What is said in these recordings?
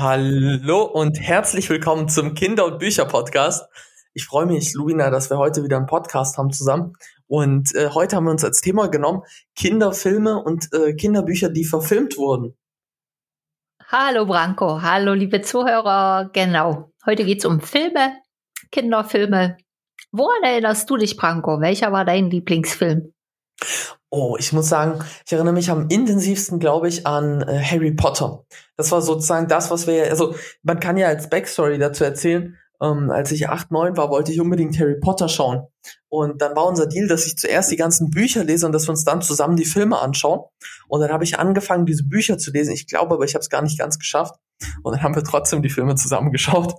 Hallo und herzlich willkommen zum Kinder- und Bücher-Podcast. Ich freue mich, Luina, dass wir heute wieder einen Podcast haben zusammen. Und äh, heute haben wir uns als Thema genommen Kinderfilme und äh, Kinderbücher, die verfilmt wurden. Hallo Branko, hallo liebe Zuhörer. Genau, heute geht es um Filme, Kinderfilme. Woran erinnerst du dich, Branko? Welcher war dein Lieblingsfilm? Oh, ich muss sagen, ich erinnere mich am intensivsten, glaube ich, an äh, Harry Potter. Das war sozusagen das, was wir, also man kann ja als Backstory dazu erzählen, ähm, als ich acht, neun war, wollte ich unbedingt Harry Potter schauen. Und dann war unser Deal, dass ich zuerst die ganzen Bücher lese und dass wir uns dann zusammen die Filme anschauen. Und dann habe ich angefangen, diese Bücher zu lesen. Ich glaube aber, ich habe es gar nicht ganz geschafft. Und dann haben wir trotzdem die Filme zusammen geschaut.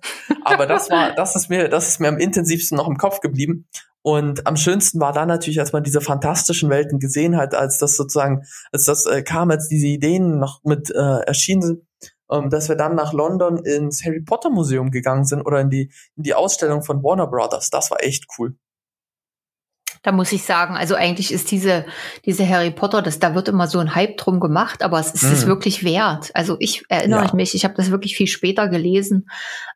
Aber das war, das ist mir, das ist mir am intensivsten noch im Kopf geblieben. Und am schönsten war dann natürlich, als man diese fantastischen Welten gesehen hat, als das sozusagen, als das äh, kam, als diese Ideen noch mit äh, erschienen sind, ähm, dass wir dann nach London ins Harry Potter Museum gegangen sind oder in die, in die Ausstellung von Warner Brothers. Das war echt cool. Da muss ich sagen, also eigentlich ist diese, diese Harry Potter, das, da wird immer so ein Hype drum gemacht, aber es ist es mhm. wirklich wert. Also ich erinnere ja. mich, ich habe das wirklich viel später gelesen,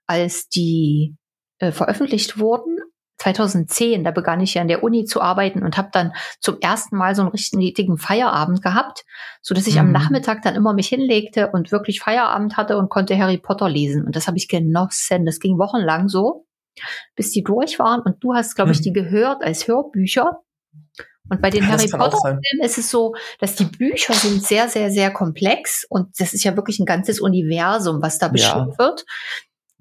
als die äh, veröffentlicht wurden. 2010, da begann ich ja an der Uni zu arbeiten und habe dann zum ersten Mal so einen richtigen Feierabend gehabt, so dass ich mhm. am Nachmittag dann immer mich hinlegte und wirklich Feierabend hatte und konnte Harry Potter lesen und das habe ich genossen. Das ging wochenlang so, bis die durch waren und du hast, glaube ich, mhm. die gehört als Hörbücher. Und bei den ja, Harry Potter Filmen ist es so, dass die Bücher sind sehr, sehr, sehr komplex und das ist ja wirklich ein ganzes Universum, was da beschrieben ja. wird.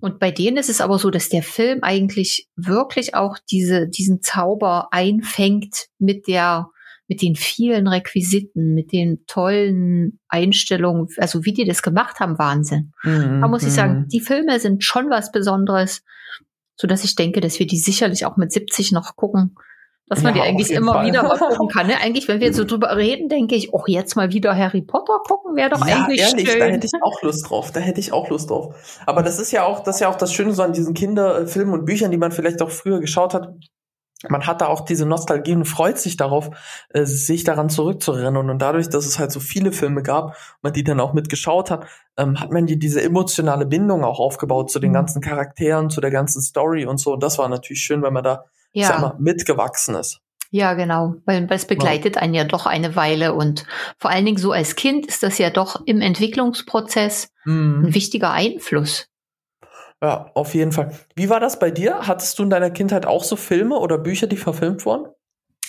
Und bei denen ist es aber so, dass der Film eigentlich wirklich auch diese, diesen Zauber einfängt mit der, mit den vielen Requisiten, mit den tollen Einstellungen, also wie die das gemacht haben, Wahnsinn. Mhm. Da muss ich sagen, mhm. die Filme sind schon was Besonderes, so dass ich denke, dass wir die sicherlich auch mit 70 noch gucken dass man ja, die eigentlich immer Fall. wieder mal gucken kann. Ne? Eigentlich, wenn wir so drüber reden, denke ich, oh, jetzt mal wieder Harry Potter gucken, wäre doch ja, eigentlich ehrlich, schön. Da hätte ich auch Lust drauf. Da hätte ich auch Lust drauf. Aber das ist ja auch, das ist ja auch das Schöne so an diesen Kinderfilmen und Büchern, die man vielleicht auch früher geschaut hat. Man hat da auch diese Nostalgie und freut sich darauf, äh, sich daran zurückzurennen. Und dadurch, dass es halt so viele Filme gab, man die dann auch mitgeschaut hat, ähm, hat man die, diese emotionale Bindung auch aufgebaut zu den mhm. ganzen Charakteren, zu der ganzen Story und so. Und das war natürlich schön, wenn man da ja. sag mal, mitgewachsen ist. Ja, genau, weil es begleitet einen ja doch eine Weile und vor allen Dingen so als Kind ist das ja doch im Entwicklungsprozess mhm. ein wichtiger Einfluss. Ja, auf jeden Fall. Wie war das bei dir? Hattest du in deiner Kindheit auch so Filme oder Bücher, die verfilmt wurden?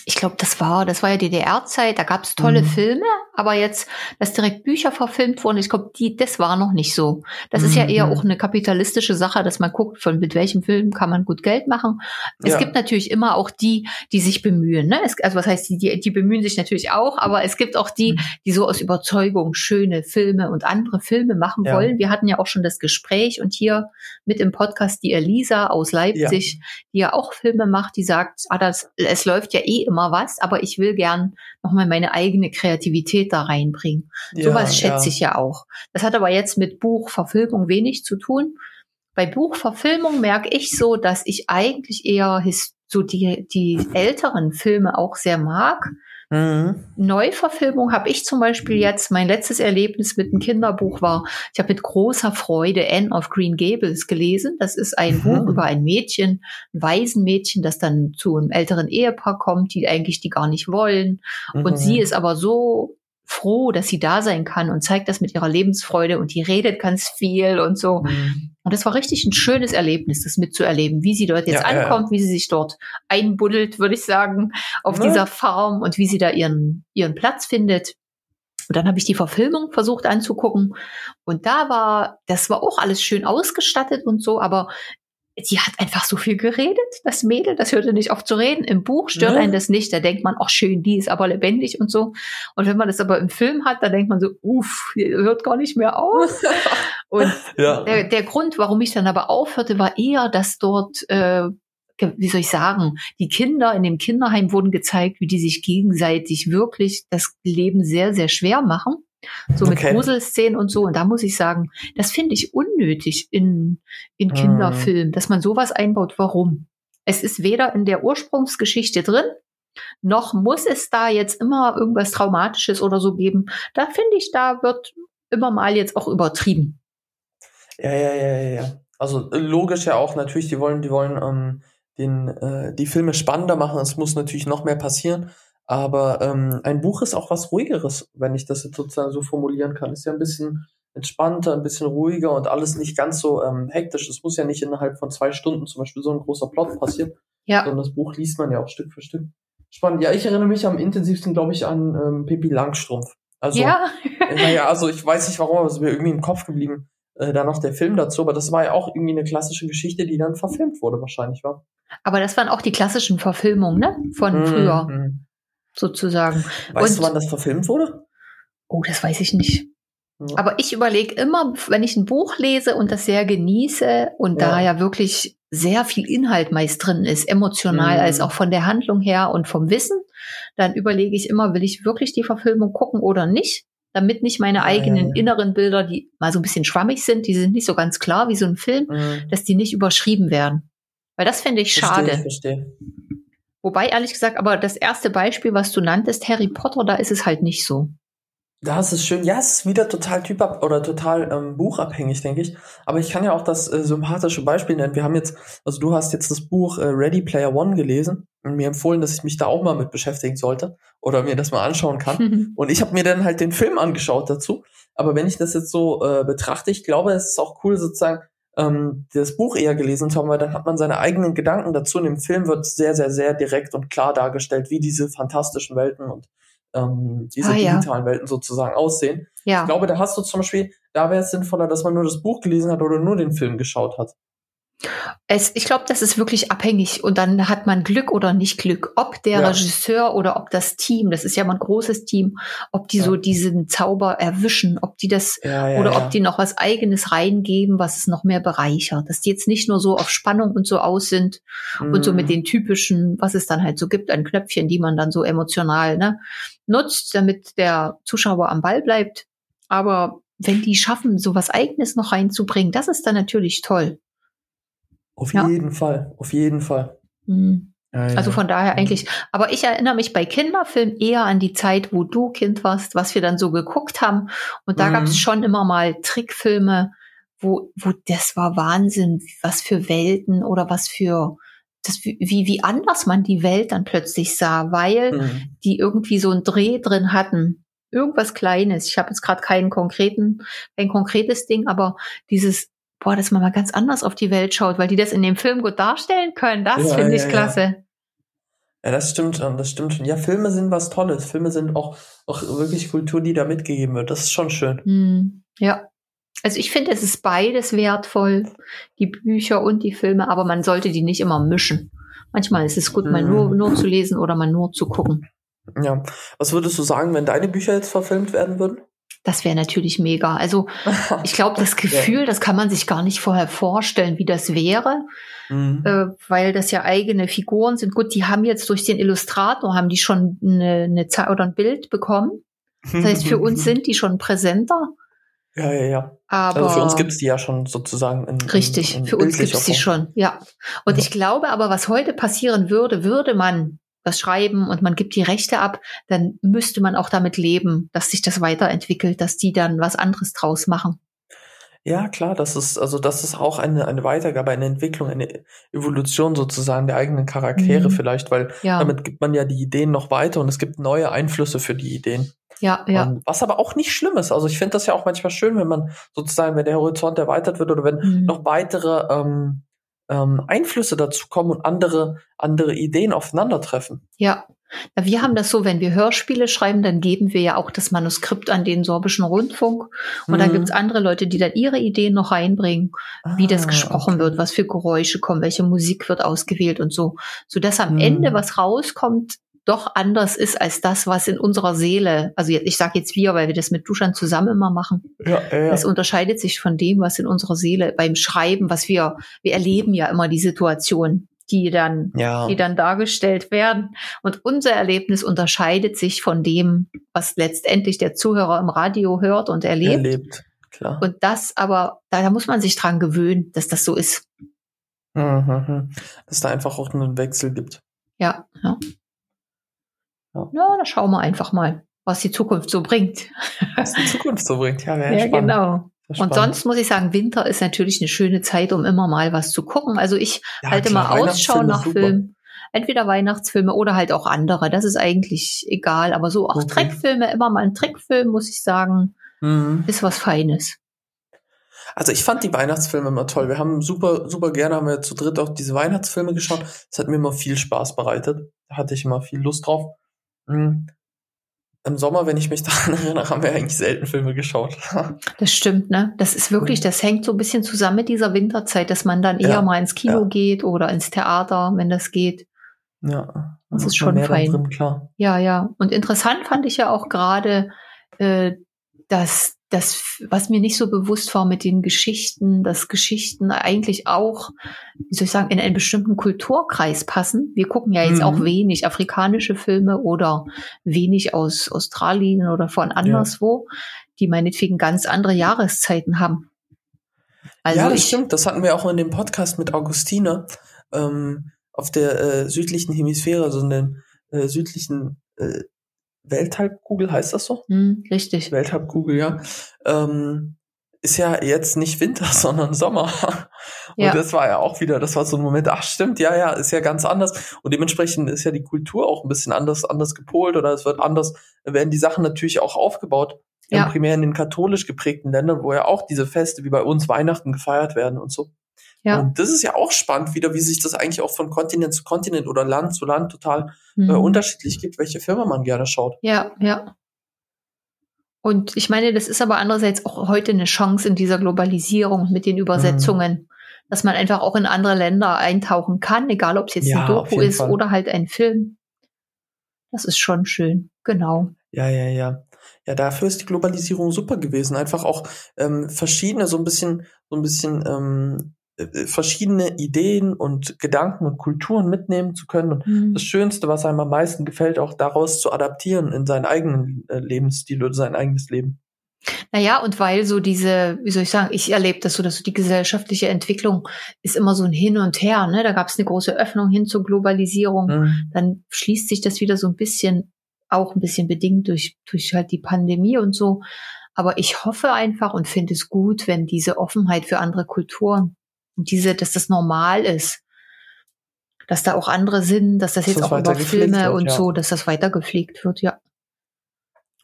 Ich glaube, das war, das war ja DDR-Zeit, da gab es tolle mhm. Filme, aber jetzt, dass direkt Bücher verfilmt wurden, ich glaube, die, das war noch nicht so. Das mhm. ist ja eher mhm. auch eine kapitalistische Sache, dass man guckt, von mit welchem Film kann man gut Geld machen. Es ja. gibt natürlich immer auch die, die sich bemühen. Ne? Es, also was heißt, die, die, die bemühen sich natürlich auch, aber es gibt auch die, mhm. die so aus Überzeugung schöne Filme und andere Filme machen ja. wollen. Wir hatten ja auch schon das Gespräch und hier mit im Podcast die Elisa aus Leipzig, ja. die ja auch Filme macht, die sagt, ah, das, es läuft ja eh immer was, aber ich will gern nochmal meine eigene Kreativität da reinbringen. Ja, Sowas schätze ja. ich ja auch. Das hat aber jetzt mit Buchverfilmung wenig zu tun. Bei Buchverfilmung merke ich so, dass ich eigentlich eher so die, die älteren Filme auch sehr mag. Mhm. Neuverfilmung habe ich zum Beispiel jetzt, mein letztes Erlebnis mit einem Kinderbuch war, ich habe mit großer Freude Anne of Green Gables gelesen. Das ist ein mhm. Buch über ein Mädchen, ein Waisenmädchen, das dann zu einem älteren Ehepaar kommt, die eigentlich die gar nicht wollen. Mhm. Und sie ist aber so froh, dass sie da sein kann und zeigt das mit ihrer Lebensfreude und die redet ganz viel und so. Mhm. Und das war richtig ein schönes Erlebnis, das mitzuerleben, wie sie dort jetzt ja, ankommt, ja. wie sie sich dort einbuddelt, würde ich sagen, auf ja. dieser Farm und wie sie da ihren, ihren Platz findet. Und dann habe ich die Verfilmung versucht anzugucken. Und da war, das war auch alles schön ausgestattet und so, aber sie hat einfach so viel geredet, das Mädel, das hörte nicht auf zu reden. Im Buch stört ja. einen das nicht, da denkt man, ach schön, die ist aber lebendig und so. Und wenn man das aber im Film hat, da denkt man so, uff, die hört gar nicht mehr auf. und ja. der, der Grund, warum ich dann aber aufhörte, war eher, dass dort äh, wie soll ich sagen, die Kinder in dem Kinderheim wurden gezeigt, wie die sich gegenseitig wirklich das Leben sehr, sehr schwer machen. So mit okay. Gruselszenen und so. Und da muss ich sagen, das finde ich unnötig in, in mhm. Kinderfilmen, dass man sowas einbaut. Warum? Es ist weder in der Ursprungsgeschichte drin, noch muss es da jetzt immer irgendwas Traumatisches oder so geben. Da finde ich, da wird immer mal jetzt auch übertrieben. Ja, ja, ja, ja, ja. Also äh, logisch ja auch natürlich, die wollen, die wollen ähm, den, äh, die Filme spannender machen. Es muss natürlich noch mehr passieren. Aber ähm, ein Buch ist auch was ruhigeres, wenn ich das jetzt sozusagen so formulieren kann. Ist ja ein bisschen entspannter, ein bisschen ruhiger und alles nicht ganz so ähm, hektisch. Es muss ja nicht innerhalb von zwei Stunden zum Beispiel so ein großer Plot passieren. Ja. Sondern das Buch liest man ja auch Stück für Stück. Spannend. Ja, ich erinnere mich am intensivsten, glaube ich, an ähm, Pippi Langstrumpf. Also, ja. naja, also ich weiß nicht warum, aber es ist mir irgendwie im Kopf geblieben. Äh, da noch der Film dazu, aber das war ja auch irgendwie eine klassische Geschichte, die dann verfilmt wurde, wahrscheinlich, war. Aber das waren auch die klassischen Verfilmungen, ne? Von mhm. früher. Sozusagen. Weißt Und, du, wann das verfilmt wurde? Oh, das weiß ich nicht. Ja. Aber ich überlege immer, wenn ich ein Buch lese und das sehr genieße und ja. da ja wirklich sehr viel Inhalt meist drin ist, emotional mhm. als auch von der Handlung her und vom Wissen, dann überlege ich immer, will ich wirklich die Verfilmung gucken oder nicht? Damit nicht meine eigenen ja, inneren Bilder, die mal so ein bisschen schwammig sind, die sind nicht so ganz klar wie so ein Film, mhm. dass die nicht überschrieben werden. Weil das finde ich verstehe, schade. Verstehe. Wobei, ehrlich gesagt, aber das erste Beispiel, was du nanntest, Harry Potter, da ist es halt nicht so. Das ist schön. Ja, es ist wieder total typab oder total ähm, buchabhängig, denke ich. Aber ich kann ja auch das äh, sympathische Beispiel nennen. Wir haben jetzt, also du hast jetzt das Buch äh, Ready Player One gelesen und mir empfohlen, dass ich mich da auch mal mit beschäftigen sollte oder mir das mal anschauen kann. und ich habe mir dann halt den Film angeschaut dazu. Aber wenn ich das jetzt so äh, betrachte, ich glaube, es ist auch cool sozusagen ähm, das Buch eher gelesen zu haben, weil dann hat man seine eigenen Gedanken dazu. Und im Film wird sehr, sehr, sehr direkt und klar dargestellt, wie diese fantastischen Welten und ähm, diese ah, digitalen ja. Welten sozusagen aussehen. Ja. Ich glaube, da hast du zum Beispiel, da wäre es sinnvoller, dass man nur das Buch gelesen hat oder nur den Film geschaut hat. Es, ich glaube, das ist wirklich abhängig und dann hat man Glück oder nicht Glück. Ob der ja. Regisseur oder ob das Team, das ist ja mal ein großes Team, ob die ja. so diesen Zauber erwischen, ob die das ja, oder ob die noch was eigenes reingeben, was es noch mehr bereichert. Dass die jetzt nicht nur so auf Spannung und so aus sind mhm. und so mit mhm. den typischen, was es dann halt so gibt, an Knöpfchen, die man dann so emotional ne, nutzt, damit der Zuschauer am Ball bleibt. Aber wenn die schaffen, so was Eigenes noch reinzubringen, das ist dann natürlich toll. Auf ja. jeden Fall, auf jeden Fall. Mhm. Ja, ja. Also von daher eigentlich, aber ich erinnere mich bei Kinderfilmen eher an die Zeit, wo du Kind warst, was wir dann so geguckt haben. Und da mhm. gab es schon immer mal Trickfilme, wo, wo das war Wahnsinn, was für Welten oder was für das, wie, wie anders man die Welt dann plötzlich sah, weil mhm. die irgendwie so einen Dreh drin hatten. Irgendwas Kleines. Ich habe jetzt gerade keinen konkreten, kein konkretes Ding, aber dieses boah, dass man mal ganz anders auf die Welt schaut, weil die das in dem Film gut darstellen können. Das ja, finde ich ja, klasse. Ja. ja. das stimmt schon, das stimmt schon. Ja, Filme sind was Tolles. Filme sind auch, auch wirklich Kultur, die da mitgegeben wird. Das ist schon schön. Hm, ja. Also ich finde, es ist beides wertvoll, die Bücher und die Filme, aber man sollte die nicht immer mischen. Manchmal ist es gut, mal nur, hm. nur zu lesen oder mal nur zu gucken. Ja. Was würdest du sagen, wenn deine Bücher jetzt verfilmt werden würden? Das wäre natürlich mega. Also ich glaube, das Gefühl, das kann man sich gar nicht vorher vorstellen, wie das wäre, mhm. äh, weil das ja eigene Figuren sind. Gut, die haben jetzt durch den Illustrator, haben die schon eine, eine Zeit oder ein Bild bekommen. Das heißt, für uns sind die schon präsenter. Ja, ja, ja. Aber also für uns gibt's die ja schon sozusagen. In, richtig, in, in für uns gibt's die schon, ja. Und ja. ich glaube aber, was heute passieren würde, würde man was schreiben und man gibt die Rechte ab, dann müsste man auch damit leben, dass sich das weiterentwickelt, dass die dann was anderes draus machen. Ja, klar, das ist, also das ist auch eine, eine Weitergabe, eine Entwicklung, eine Evolution sozusagen der eigenen Charaktere mhm. vielleicht, weil ja. damit gibt man ja die Ideen noch weiter und es gibt neue Einflüsse für die Ideen. Ja, ja. Um, was aber auch nicht schlimm ist. Also ich finde das ja auch manchmal schön, wenn man sozusagen, wenn der Horizont erweitert wird oder wenn mhm. noch weitere ähm, ähm, Einflüsse dazu kommen und andere, andere Ideen aufeinandertreffen. Ja. Wir haben das so, wenn wir Hörspiele schreiben, dann geben wir ja auch das Manuskript an den sorbischen Rundfunk. Und mhm. dann gibt es andere Leute, die dann ihre Ideen noch reinbringen, ah, wie das ah, gesprochen okay. wird, was für Geräusche kommen, welche Musik wird ausgewählt und so. Sodass am mhm. Ende was rauskommt, doch anders ist als das, was in unserer Seele, also ich sage jetzt wir, weil wir das mit Duschan zusammen immer machen. Ja, ja. Das unterscheidet sich von dem, was in unserer Seele beim Schreiben, was wir, wir erleben ja immer die Situation, die dann, ja. die dann dargestellt werden. Und unser Erlebnis unterscheidet sich von dem, was letztendlich der Zuhörer im Radio hört und erlebt. Erlebt, klar. Und das aber, da, da muss man sich dran gewöhnen, dass das so ist. Mhm. Dass da einfach auch einen Wechsel gibt. Ja, ja. Ja, da schauen wir einfach mal, was die Zukunft so bringt. Was die Zukunft so bringt, ja, wäre ja, spannend. genau. Und sonst muss ich sagen, Winter ist natürlich eine schöne Zeit, um immer mal was zu gucken. Also ich ja, halte klar, mal Ausschau nach Filmen. Entweder Weihnachtsfilme oder halt auch andere. Das ist eigentlich egal. Aber so auch okay. Trickfilme, immer mal ein Trickfilm, muss ich sagen, mhm. ist was Feines. Also ich fand die Weihnachtsfilme immer toll. Wir haben super, super gerne, haben wir zu dritt auch diese Weihnachtsfilme geschaut. Das hat mir immer viel Spaß bereitet. Da hatte ich immer viel Lust drauf. Mhm im Sommer, wenn ich mich daran erinnere, haben wir eigentlich selten Filme geschaut. Das stimmt, ne? Das ist wirklich, mhm. das hängt so ein bisschen zusammen mit dieser Winterzeit, dass man dann eher ja, mal ins Kino ja. geht oder ins Theater, wenn das geht. Ja, das ist schon fein. Drin, klar. Ja, ja. Und interessant fand ich ja auch gerade, äh, dass das, was mir nicht so bewusst war mit den Geschichten, dass Geschichten eigentlich auch, wie soll ich sagen, in einen bestimmten Kulturkreis passen. Wir gucken ja jetzt mhm. auch wenig afrikanische Filme oder wenig aus Australien oder von anderswo, ja. die meinetwegen ganz andere Jahreszeiten haben. Also ja, das ich, stimmt. Das hatten wir auch in dem Podcast mit Augustine ähm, auf der äh, südlichen Hemisphäre, also in den äh, südlichen äh, Welthalbkugel heißt das so? Hm, richtig. Welthalbkugel, ja. Ähm, ist ja jetzt nicht Winter, sondern Sommer. Und ja. das war ja auch wieder, das war so ein Moment, ach stimmt, ja, ja, ist ja ganz anders. Und dementsprechend ist ja die Kultur auch ein bisschen anders, anders gepolt oder es wird anders, werden die Sachen natürlich auch aufgebaut. Ja. Primär in den katholisch geprägten Ländern, wo ja auch diese Feste wie bei uns Weihnachten gefeiert werden und so. Ja. Und das ist ja auch spannend wieder, wie sich das eigentlich auch von Kontinent zu Kontinent oder Land zu Land total äh, mhm. äh, unterschiedlich gibt, welche Firma man gerne schaut. Ja, ja. Und ich meine, das ist aber andererseits auch heute eine Chance in dieser Globalisierung mit den Übersetzungen, mhm. dass man einfach auch in andere Länder eintauchen kann, egal ob es jetzt ja, ein Doku ist Fall. oder halt ein Film. Das ist schon schön, genau. Ja, ja, ja. Ja, dafür ist die Globalisierung super gewesen. Einfach auch ähm, verschiedene, so ein bisschen, so ein bisschen ähm, äh, äh, verschiedene Ideen und Gedanken und Kulturen mitnehmen zu können und mhm. das Schönste, was einem am meisten gefällt, auch daraus zu adaptieren in seinen eigenen äh, Lebensstil oder sein eigenes Leben. Naja, und weil so diese, wie soll ich sagen, ich erlebe das so, dass so die gesellschaftliche Entwicklung ist immer so ein Hin und Her. Ne? Da gab es eine große Öffnung hin zur Globalisierung. Mhm. Dann schließt sich das wieder so ein bisschen, auch ein bisschen bedingt durch, durch halt die Pandemie und so. Aber ich hoffe einfach und finde es gut, wenn diese Offenheit für andere Kulturen diese, dass das normal ist. Dass da auch andere sind, dass das jetzt das auch über Filme wird, und ja. so, dass das weitergepflegt wird, ja.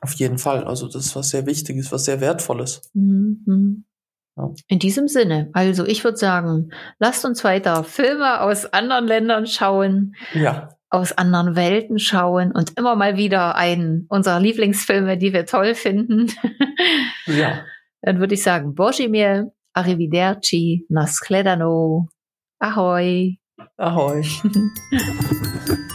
Auf jeden Fall. Also das ist was sehr Wichtiges, was sehr Wertvolles. Mhm. Ja. In diesem Sinne, also ich würde sagen, lasst uns weiter Filme aus anderen Ländern schauen. Ja. Aus anderen Welten schauen und immer mal wieder einen unserer Lieblingsfilme, die wir toll finden. ja. Dann würde ich sagen, Božimir, Arrivederci, nashledanou, ahoj. Ahoj.